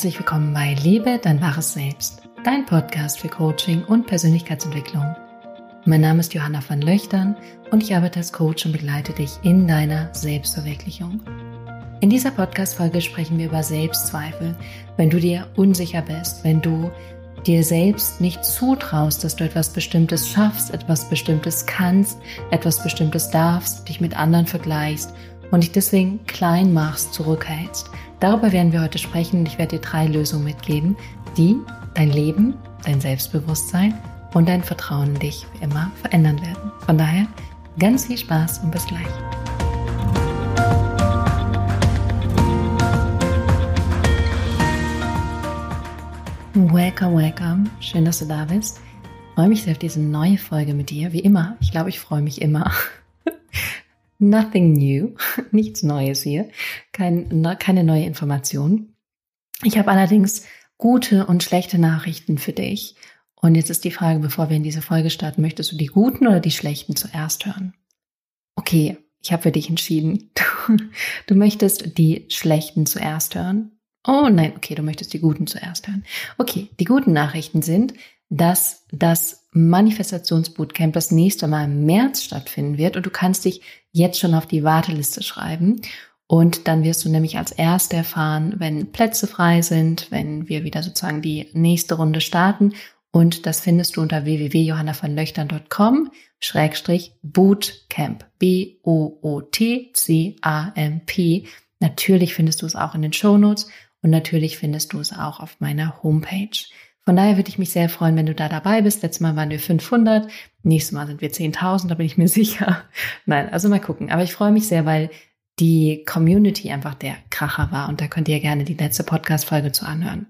Herzlich willkommen bei Liebe, dein wahres Selbst, dein Podcast für Coaching und Persönlichkeitsentwicklung. Mein Name ist Johanna van Löchtern und ich arbeite als Coach und begleite dich in deiner Selbstverwirklichung. In dieser Podcast-Folge sprechen wir über Selbstzweifel, wenn du dir unsicher bist, wenn du dir selbst nicht zutraust, dass du etwas Bestimmtes schaffst, etwas Bestimmtes kannst, etwas Bestimmtes darfst, dich mit anderen vergleichst und dich deswegen klein machst, zurückhältst. Darüber werden wir heute sprechen und ich werde dir drei Lösungen mitgeben, die dein Leben, dein Selbstbewusstsein und dein Vertrauen in dich wie immer verändern werden. Von daher ganz viel Spaß und bis gleich. Welcome, welcome. Schön, dass du da bist. Ich freue mich sehr auf diese neue Folge mit dir. Wie immer. Ich glaube, ich freue mich immer. Nothing new. Nichts Neues hier. Kein, keine neue Information. Ich habe allerdings gute und schlechte Nachrichten für dich. Und jetzt ist die Frage, bevor wir in diese Folge starten, möchtest du die guten oder die schlechten zuerst hören? Okay, ich habe für dich entschieden. Du, du möchtest die schlechten zuerst hören. Oh nein, okay, du möchtest die guten zuerst hören. Okay, die guten Nachrichten sind, dass das Manifestationsbootcamp das nächste Mal im März stattfinden wird und du kannst dich jetzt schon auf die Warteliste schreiben. Und dann wirst du nämlich als Erster erfahren, wenn Plätze frei sind, wenn wir wieder sozusagen die nächste Runde starten. Und das findest du unter www.johannavonlöchtern.com Schrägstrich Bootcamp. B-O-O-T-C-A-M-P. Natürlich findest du es auch in den Shownotes und natürlich findest du es auch auf meiner Homepage. Von daher würde ich mich sehr freuen, wenn du da dabei bist. Letztes Mal waren wir 500, nächstes Mal sind wir 10.000, da bin ich mir sicher. Nein, also mal gucken. Aber ich freue mich sehr, weil die Community einfach der Kracher war und da könnt ihr gerne die letzte Podcast-Folge zu anhören.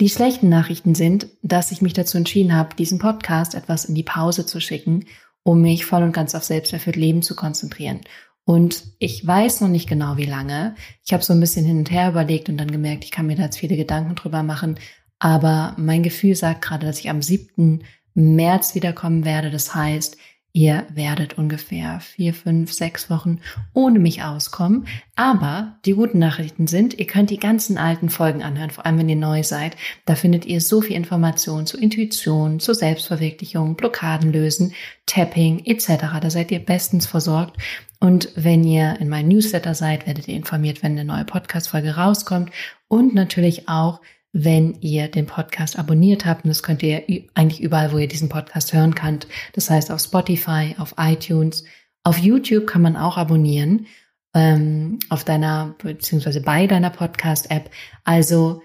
Die schlechten Nachrichten sind, dass ich mich dazu entschieden habe, diesen Podcast etwas in die Pause zu schicken, um mich voll und ganz auf selbsterfüllt Leben zu konzentrieren. Und ich weiß noch nicht genau, wie lange. Ich habe so ein bisschen hin und her überlegt und dann gemerkt, ich kann mir da jetzt viele Gedanken drüber machen. Aber mein Gefühl sagt gerade, dass ich am 7. März wiederkommen werde. Das heißt, Ihr werdet ungefähr vier, fünf, sechs Wochen ohne mich auskommen. Aber die guten Nachrichten sind, ihr könnt die ganzen alten Folgen anhören, vor allem wenn ihr neu seid. Da findet ihr so viel Information zu Intuition, zu Selbstverwirklichung, Blockaden lösen, Tapping etc. Da seid ihr bestens versorgt. Und wenn ihr in meinem Newsletter seid, werdet ihr informiert, wenn eine neue Podcast-Folge rauskommt. Und natürlich auch, wenn ihr den Podcast abonniert habt. Und das könnt ihr eigentlich überall, wo ihr diesen Podcast hören könnt. Das heißt auf Spotify, auf iTunes, auf YouTube kann man auch abonnieren, ähm, auf deiner, beziehungsweise bei deiner Podcast-App. Also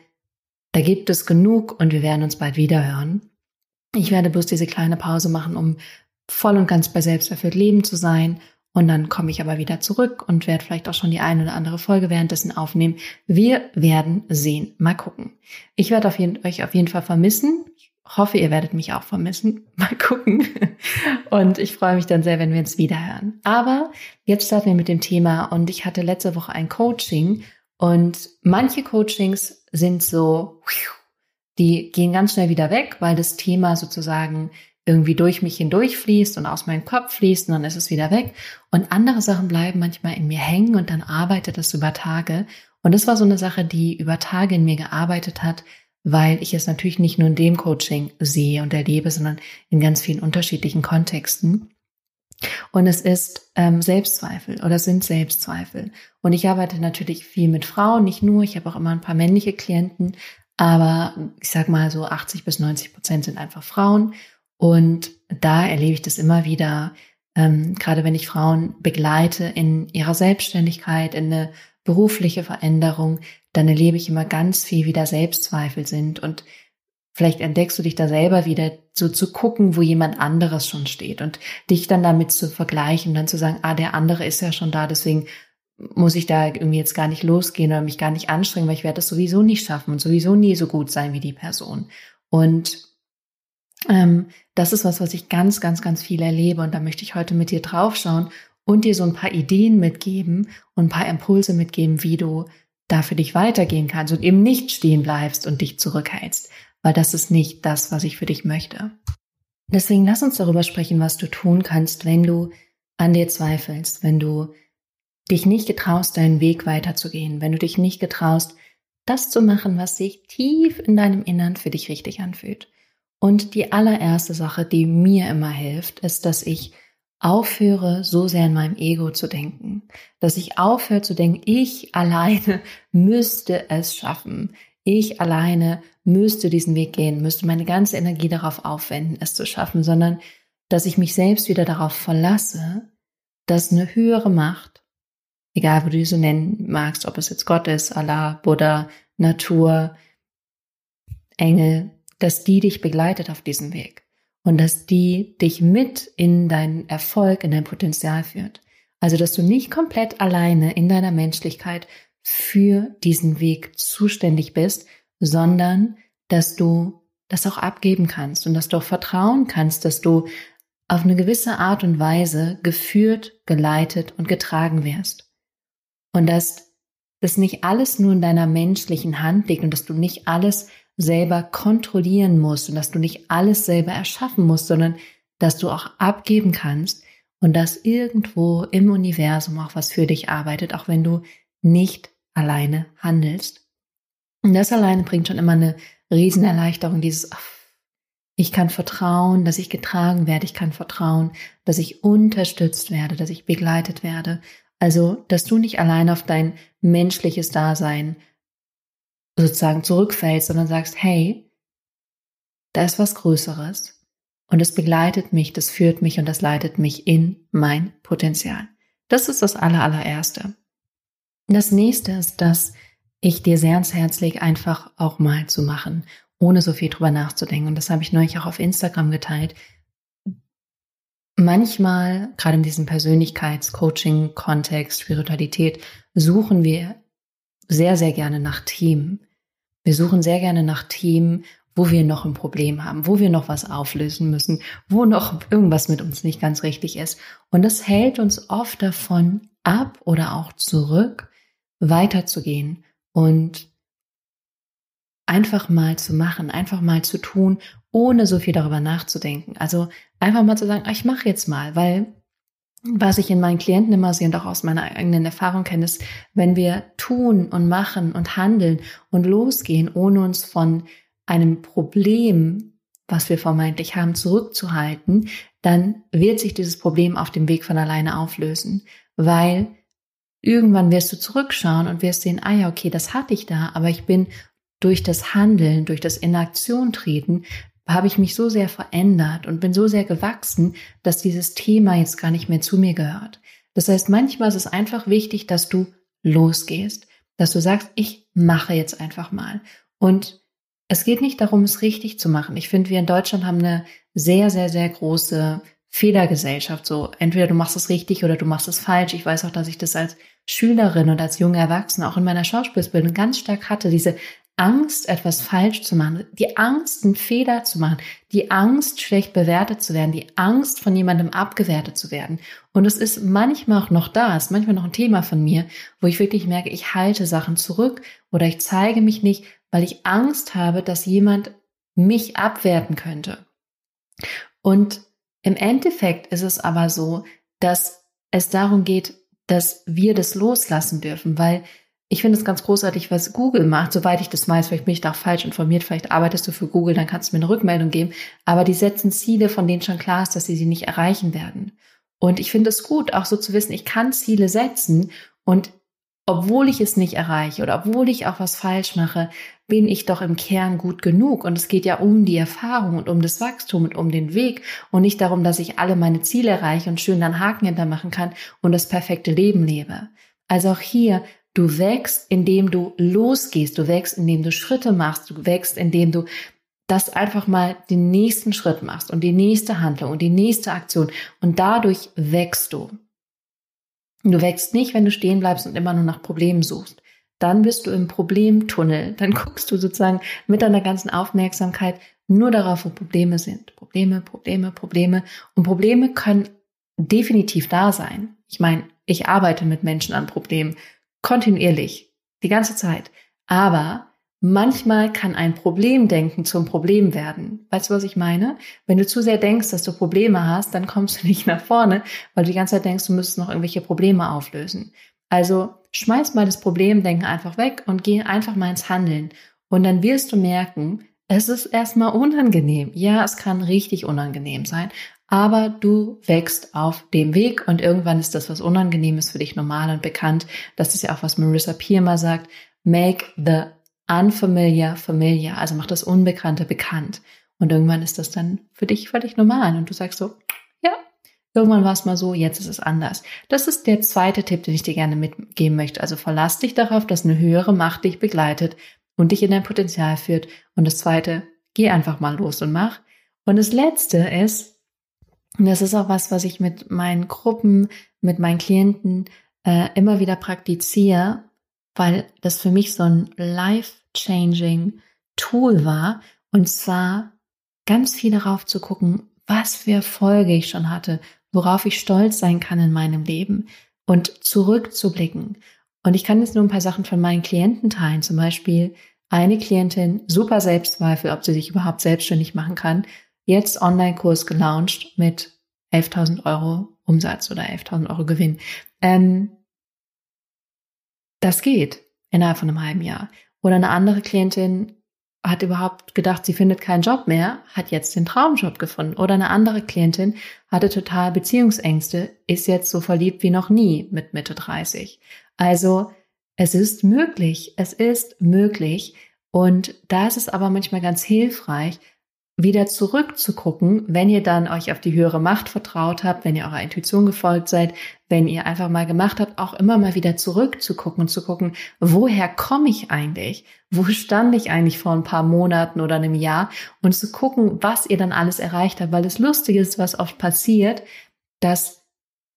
da gibt es genug und wir werden uns bald wieder hören. Ich werde bloß diese kleine Pause machen, um voll und ganz bei Selbsterfüllt Leben zu sein und dann komme ich aber wieder zurück und werde vielleicht auch schon die eine oder andere Folge währenddessen aufnehmen. Wir werden sehen. Mal gucken. Ich werde auf jeden, euch auf jeden Fall vermissen. Ich hoffe, ihr werdet mich auch vermissen. Mal gucken. Und ich freue mich dann sehr, wenn wir uns wiederhören. Aber jetzt starten wir mit dem Thema. Und ich hatte letzte Woche ein Coaching. Und manche Coachings sind so, die gehen ganz schnell wieder weg, weil das Thema sozusagen irgendwie durch mich hindurch fließt und aus meinem Kopf fließt und dann ist es wieder weg. Und andere Sachen bleiben manchmal in mir hängen und dann arbeitet das über Tage. Und das war so eine Sache, die über Tage in mir gearbeitet hat, weil ich es natürlich nicht nur in dem Coaching sehe und erlebe, sondern in ganz vielen unterschiedlichen Kontexten. Und es ist ähm, Selbstzweifel oder es sind Selbstzweifel. Und ich arbeite natürlich viel mit Frauen, nicht nur, ich habe auch immer ein paar männliche Klienten, aber ich sag mal so 80 bis 90 Prozent sind einfach Frauen. Und da erlebe ich das immer wieder, ähm, gerade wenn ich Frauen begleite in ihrer Selbstständigkeit, in eine berufliche Veränderung, dann erlebe ich immer ganz viel, wie da Selbstzweifel sind und vielleicht entdeckst du dich da selber wieder, so zu gucken, wo jemand anderes schon steht und dich dann damit zu vergleichen, dann zu sagen, ah, der andere ist ja schon da, deswegen muss ich da irgendwie jetzt gar nicht losgehen oder mich gar nicht anstrengen, weil ich werde das sowieso nicht schaffen und sowieso nie so gut sein wie die Person. Und ähm, das ist was, was ich ganz, ganz, ganz viel erlebe und da möchte ich heute mit dir draufschauen und dir so ein paar Ideen mitgeben und ein paar Impulse mitgeben, wie du da für dich weitergehen kannst und eben nicht stehen bleibst und dich zurückhältst, weil das ist nicht das, was ich für dich möchte. Deswegen lass uns darüber sprechen, was du tun kannst, wenn du an dir zweifelst, wenn du dich nicht getraust, deinen Weg weiterzugehen, wenn du dich nicht getraust, das zu machen, was sich tief in deinem Innern für dich richtig anfühlt. Und die allererste Sache, die mir immer hilft, ist, dass ich aufhöre, so sehr in meinem Ego zu denken. Dass ich aufhöre zu denken, ich alleine müsste es schaffen. Ich alleine müsste diesen Weg gehen, müsste meine ganze Energie darauf aufwenden, es zu schaffen, sondern dass ich mich selbst wieder darauf verlasse, dass eine höhere Macht, egal wo du sie nennen magst, ob es jetzt Gott ist, Allah, Buddha, Natur, Engel, dass die dich begleitet auf diesem Weg und dass die dich mit in deinen Erfolg, in dein Potenzial führt. Also, dass du nicht komplett alleine in deiner Menschlichkeit für diesen Weg zuständig bist, sondern dass du das auch abgeben kannst und dass du auch vertrauen kannst, dass du auf eine gewisse Art und Weise geführt, geleitet und getragen wirst. Und dass das nicht alles nur in deiner menschlichen Hand liegt und dass du nicht alles selber kontrollieren musst und dass du nicht alles selber erschaffen musst, sondern dass du auch abgeben kannst und dass irgendwo im Universum auch was für dich arbeitet, auch wenn du nicht alleine handelst. Und das alleine bringt schon immer eine Riesenerleichterung, dieses, ich kann vertrauen, dass ich getragen werde, ich kann vertrauen, dass ich unterstützt werde, dass ich begleitet werde. Also, dass du nicht allein auf dein menschliches Dasein sozusagen zurückfällst, sondern sagst, hey, da ist was Größeres und es begleitet mich, das führt mich und das leitet mich in mein Potenzial. Das ist das aller, allererste. Das nächste ist, dass ich dir sehr ans Herz lege, einfach auch mal zu machen, ohne so viel drüber nachzudenken. Und das habe ich neulich auch auf Instagram geteilt. Manchmal, gerade in diesem Persönlichkeitscoaching-Kontext, Spiritualität, suchen wir sehr, sehr gerne nach Themen. Wir suchen sehr gerne nach Themen, wo wir noch ein Problem haben, wo wir noch was auflösen müssen, wo noch irgendwas mit uns nicht ganz richtig ist. Und das hält uns oft davon ab oder auch zurück, weiterzugehen und einfach mal zu machen, einfach mal zu tun, ohne so viel darüber nachzudenken. Also einfach mal zu sagen, ah, ich mache jetzt mal, weil was ich in meinen Klienten immer sehe und auch aus meiner eigenen Erfahrung kenne, ist, wenn wir tun und machen und handeln und losgehen, ohne uns von einem Problem, was wir vermeintlich haben, zurückzuhalten, dann wird sich dieses Problem auf dem Weg von alleine auflösen, weil irgendwann wirst du zurückschauen und wirst sehen, ah ja, okay, das hatte ich da, aber ich bin durch das Handeln, durch das in Aktion treten, habe ich mich so sehr verändert und bin so sehr gewachsen, dass dieses Thema jetzt gar nicht mehr zu mir gehört. Das heißt, manchmal ist es einfach wichtig, dass du losgehst, dass du sagst, ich mache jetzt einfach mal. Und es geht nicht darum, es richtig zu machen. Ich finde, wir in Deutschland haben eine sehr, sehr, sehr große Fehlergesellschaft. So, entweder du machst es richtig oder du machst es falsch. Ich weiß auch, dass ich das als Schülerin und als junge Erwachsene auch in meiner Schauspielbildung ganz stark hatte, diese Angst, etwas falsch zu machen, die Angst, einen Fehler zu machen, die Angst, schlecht bewertet zu werden, die Angst, von jemandem abgewertet zu werden. Und es ist manchmal auch noch da, ist manchmal noch ein Thema von mir, wo ich wirklich merke, ich halte Sachen zurück oder ich zeige mich nicht, weil ich Angst habe, dass jemand mich abwerten könnte. Und im Endeffekt ist es aber so, dass es darum geht, dass wir das loslassen dürfen, weil ich finde es ganz großartig, was Google macht, soweit ich das weiß, vielleicht bin ich da auch falsch informiert, vielleicht arbeitest du für Google, dann kannst du mir eine Rückmeldung geben, aber die setzen Ziele, von denen schon klar ist, dass sie sie nicht erreichen werden. Und ich finde es gut, auch so zu wissen, ich kann Ziele setzen und obwohl ich es nicht erreiche oder obwohl ich auch was falsch mache, bin ich doch im Kern gut genug. Und es geht ja um die Erfahrung und um das Wachstum und um den Weg und nicht darum, dass ich alle meine Ziele erreiche und schön dann Haken hintermachen kann und das perfekte Leben lebe. Also auch hier Du wächst, indem du losgehst. Du wächst, indem du Schritte machst. Du wächst, indem du das einfach mal den nächsten Schritt machst und die nächste Handlung und die nächste Aktion. Und dadurch wächst du. Du wächst nicht, wenn du stehen bleibst und immer nur nach Problemen suchst. Dann bist du im Problemtunnel. Dann guckst du sozusagen mit deiner ganzen Aufmerksamkeit nur darauf, wo Probleme sind. Probleme, Probleme, Probleme. Und Probleme können definitiv da sein. Ich meine, ich arbeite mit Menschen an Problemen kontinuierlich, die ganze Zeit. Aber manchmal kann ein Problemdenken zum Problem werden. Weißt du, was ich meine? Wenn du zu sehr denkst, dass du Probleme hast, dann kommst du nicht nach vorne, weil du die ganze Zeit denkst, du müsstest noch irgendwelche Probleme auflösen. Also schmeiß mal das Problemdenken einfach weg und geh einfach mal ins Handeln. Und dann wirst du merken, es ist erstmal unangenehm. Ja, es kann richtig unangenehm sein, aber du wächst auf dem Weg und irgendwann ist das, was unangenehm ist, für dich normal und bekannt. Das ist ja auch, was Marissa Peer mal sagt. Make the unfamiliar familiar. Also mach das Unbekannte bekannt. Und irgendwann ist das dann für dich völlig normal und du sagst so, ja, irgendwann war es mal so, jetzt ist es anders. Das ist der zweite Tipp, den ich dir gerne mitgeben möchte. Also verlass dich darauf, dass eine höhere Macht dich begleitet und dich in dein Potenzial führt. Und das zweite, geh einfach mal los und mach. Und das letzte ist, und das ist auch was, was ich mit meinen Gruppen, mit meinen Klienten äh, immer wieder praktiziere, weil das für mich so ein life-changing Tool war. Und zwar ganz viel darauf zu gucken, was für Erfolge ich schon hatte, worauf ich stolz sein kann in meinem Leben und zurückzublicken. Und ich kann jetzt nur ein paar Sachen von meinen Klienten teilen. Zum Beispiel eine Klientin, super Selbstzweifel, ob sie sich überhaupt selbstständig machen kann, jetzt Online-Kurs gelauncht mit 11.000 Euro Umsatz oder 11.000 Euro Gewinn. Ähm, das geht innerhalb von einem halben Jahr. Oder eine andere Klientin hat überhaupt gedacht, sie findet keinen Job mehr, hat jetzt den Traumjob gefunden. Oder eine andere Klientin hatte total Beziehungsängste, ist jetzt so verliebt wie noch nie mit Mitte 30. Also es ist möglich, es ist möglich. Und da ist es aber manchmal ganz hilfreich, wieder zurückzugucken, wenn ihr dann euch auf die höhere Macht vertraut habt, wenn ihr eurer Intuition gefolgt seid, wenn ihr einfach mal gemacht habt, auch immer mal wieder zurückzugucken und zu gucken, woher komme ich eigentlich? Wo stand ich eigentlich vor ein paar Monaten oder einem Jahr? Und zu gucken, was ihr dann alles erreicht habt, weil das Lustige ist, was oft passiert, dass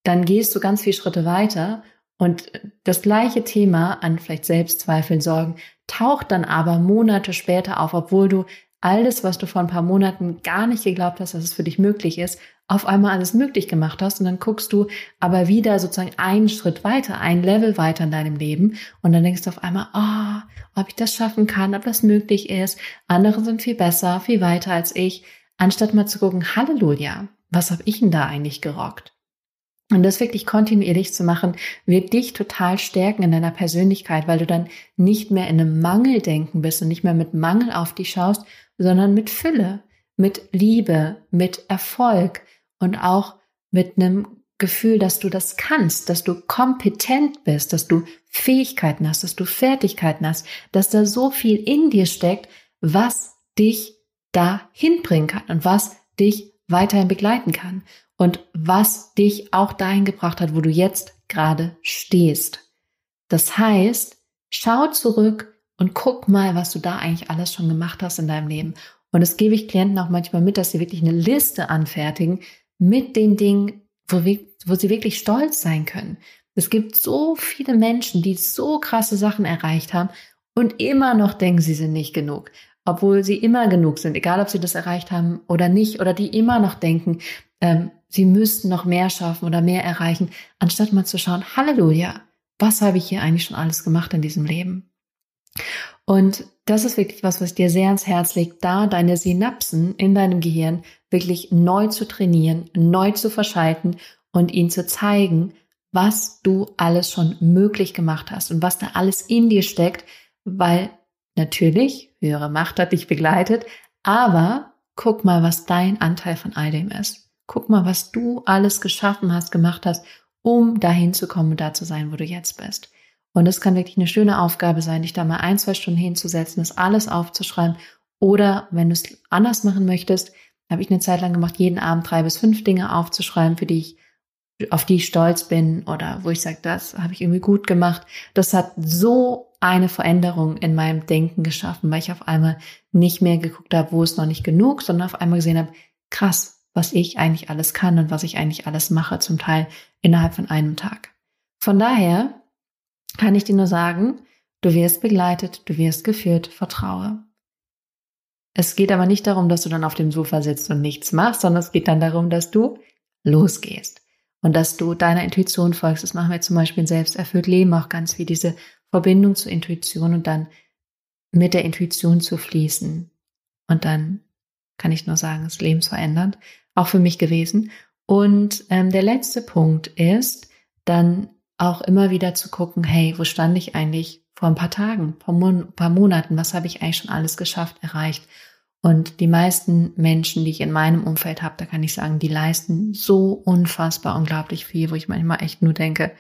dann gehst du ganz viele Schritte weiter und das gleiche Thema an vielleicht Selbstzweifeln, Sorgen taucht dann aber Monate später auf, obwohl du alles, was du vor ein paar Monaten gar nicht geglaubt hast, dass es für dich möglich ist, auf einmal alles möglich gemacht hast und dann guckst du aber wieder sozusagen einen Schritt weiter, ein Level weiter in deinem Leben und dann denkst du auf einmal, oh, ob ich das schaffen kann, ob das möglich ist. Andere sind viel besser, viel weiter als ich, anstatt mal zu gucken, Halleluja, was habe ich denn da eigentlich gerockt? Und das wirklich kontinuierlich zu machen, wird dich total stärken in deiner Persönlichkeit, weil du dann nicht mehr in einem Mangeldenken bist und nicht mehr mit Mangel auf dich schaust, sondern mit Fülle, mit Liebe, mit Erfolg und auch mit einem Gefühl, dass du das kannst, dass du kompetent bist, dass du Fähigkeiten hast, dass du Fertigkeiten hast, dass da so viel in dir steckt, was dich da hinbringen kann und was dich weiterhin begleiten kann und was dich auch dahin gebracht hat, wo du jetzt gerade stehst. Das heißt, schau zurück und guck mal, was du da eigentlich alles schon gemacht hast in deinem Leben. Und das gebe ich Klienten auch manchmal mit, dass sie wirklich eine Liste anfertigen mit den Dingen, wo, wo sie wirklich stolz sein können. Es gibt so viele Menschen, die so krasse Sachen erreicht haben und immer noch denken, sie sind nicht genug. Obwohl sie immer genug sind, egal ob sie das erreicht haben oder nicht, oder die immer noch denken, ähm, sie müssten noch mehr schaffen oder mehr erreichen, anstatt mal zu schauen, Halleluja, was habe ich hier eigentlich schon alles gemacht in diesem Leben? Und das ist wirklich was, was dir sehr ans Herz legt, da deine Synapsen in deinem Gehirn wirklich neu zu trainieren, neu zu verschalten und ihnen zu zeigen, was du alles schon möglich gemacht hast und was da alles in dir steckt, weil natürlich höhere Macht hat dich begleitet, aber guck mal, was dein Anteil von all dem ist. Guck mal, was du alles geschaffen hast, gemacht hast, um dahin zu kommen da zu sein, wo du jetzt bist. Und es kann wirklich eine schöne Aufgabe sein, dich da mal ein, zwei Stunden hinzusetzen, das alles aufzuschreiben. Oder wenn du es anders machen möchtest, habe ich eine Zeit lang gemacht, jeden Abend drei bis fünf Dinge aufzuschreiben, für die ich, auf die ich stolz bin oder wo ich sage, das habe ich irgendwie gut gemacht. Das hat so eine Veränderung in meinem Denken geschaffen, weil ich auf einmal nicht mehr geguckt habe, wo es noch nicht genug, sondern auf einmal gesehen habe, krass, was ich eigentlich alles kann und was ich eigentlich alles mache, zum Teil innerhalb von einem Tag. Von daher kann ich dir nur sagen, du wirst begleitet, du wirst geführt, vertraue. Es geht aber nicht darum, dass du dann auf dem Sofa sitzt und nichts machst, sondern es geht dann darum, dass du losgehst und dass du deiner Intuition folgst. Das machen wir zum Beispiel in Selbsterfüllt Leben auch ganz wie diese Verbindung zur Intuition und dann mit der Intuition zu fließen. Und dann kann ich nur sagen, es ist lebensverändernd, auch für mich gewesen. Und ähm, der letzte Punkt ist, dann auch immer wieder zu gucken, hey, wo stand ich eigentlich vor ein paar Tagen, vor ein paar Monaten, was habe ich eigentlich schon alles geschafft, erreicht? Und die meisten Menschen, die ich in meinem Umfeld habe, da kann ich sagen, die leisten so unfassbar unglaublich viel, wo ich manchmal echt nur denke,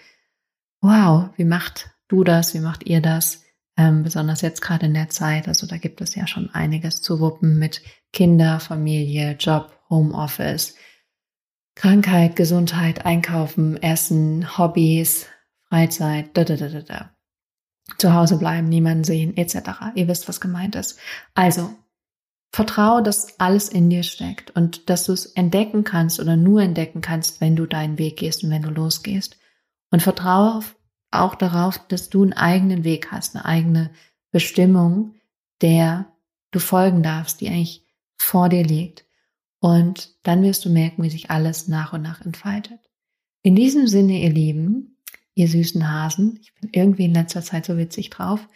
wow, wie macht du das, wie macht ihr das? Ähm, besonders jetzt gerade in der Zeit, also da gibt es ja schon einiges zu wuppen mit Kinder, Familie, Job, Homeoffice, Krankheit, Gesundheit, Einkaufen, Essen, Hobbys, Freizeit, da, da, da, da, da. Zu Hause bleiben, niemanden sehen, etc. Ihr wisst, was gemeint ist. Also, vertraue, dass alles in dir steckt und dass du es entdecken kannst oder nur entdecken kannst, wenn du deinen Weg gehst und wenn du losgehst. Und vertraue auch darauf, dass du einen eigenen Weg hast, eine eigene Bestimmung, der du folgen darfst, die eigentlich vor dir liegt. Und dann wirst du merken, wie sich alles nach und nach entfaltet. In diesem Sinne, ihr Lieben, ihr süßen Hasen, ich bin irgendwie in letzter Zeit so witzig drauf.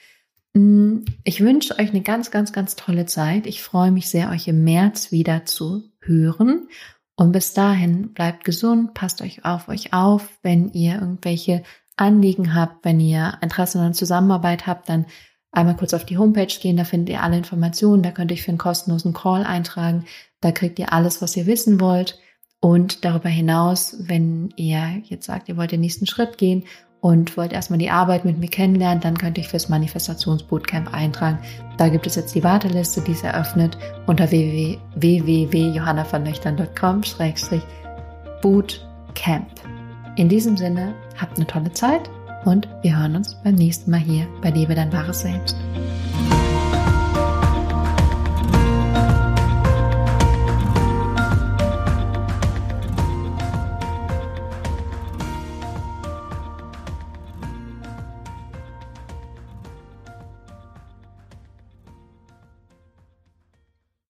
Mm, ich wünsche euch eine ganz, ganz, ganz tolle Zeit. Ich freue mich sehr, euch im März wieder zu hören. Und bis dahin bleibt gesund, passt euch auf euch auf. Wenn ihr irgendwelche Anliegen habt, wenn ihr Interesse an Zusammenarbeit habt, dann einmal kurz auf die Homepage gehen, da findet ihr alle Informationen, da könnt ihr für einen kostenlosen Call eintragen, da kriegt ihr alles, was ihr wissen wollt. Und darüber hinaus, wenn ihr jetzt sagt, ihr wollt den nächsten Schritt gehen und wollt erstmal die Arbeit mit mir kennenlernen, dann könnt ihr fürs Manifestationsbootcamp eintragen. Da gibt es jetzt die Warteliste, die ist eröffnet unter www.johannavernöchtern.com-bootcamp. In diesem Sinne, habt eine tolle Zeit und wir hören uns beim nächsten Mal hier bei Liebe dein wahres Selbst.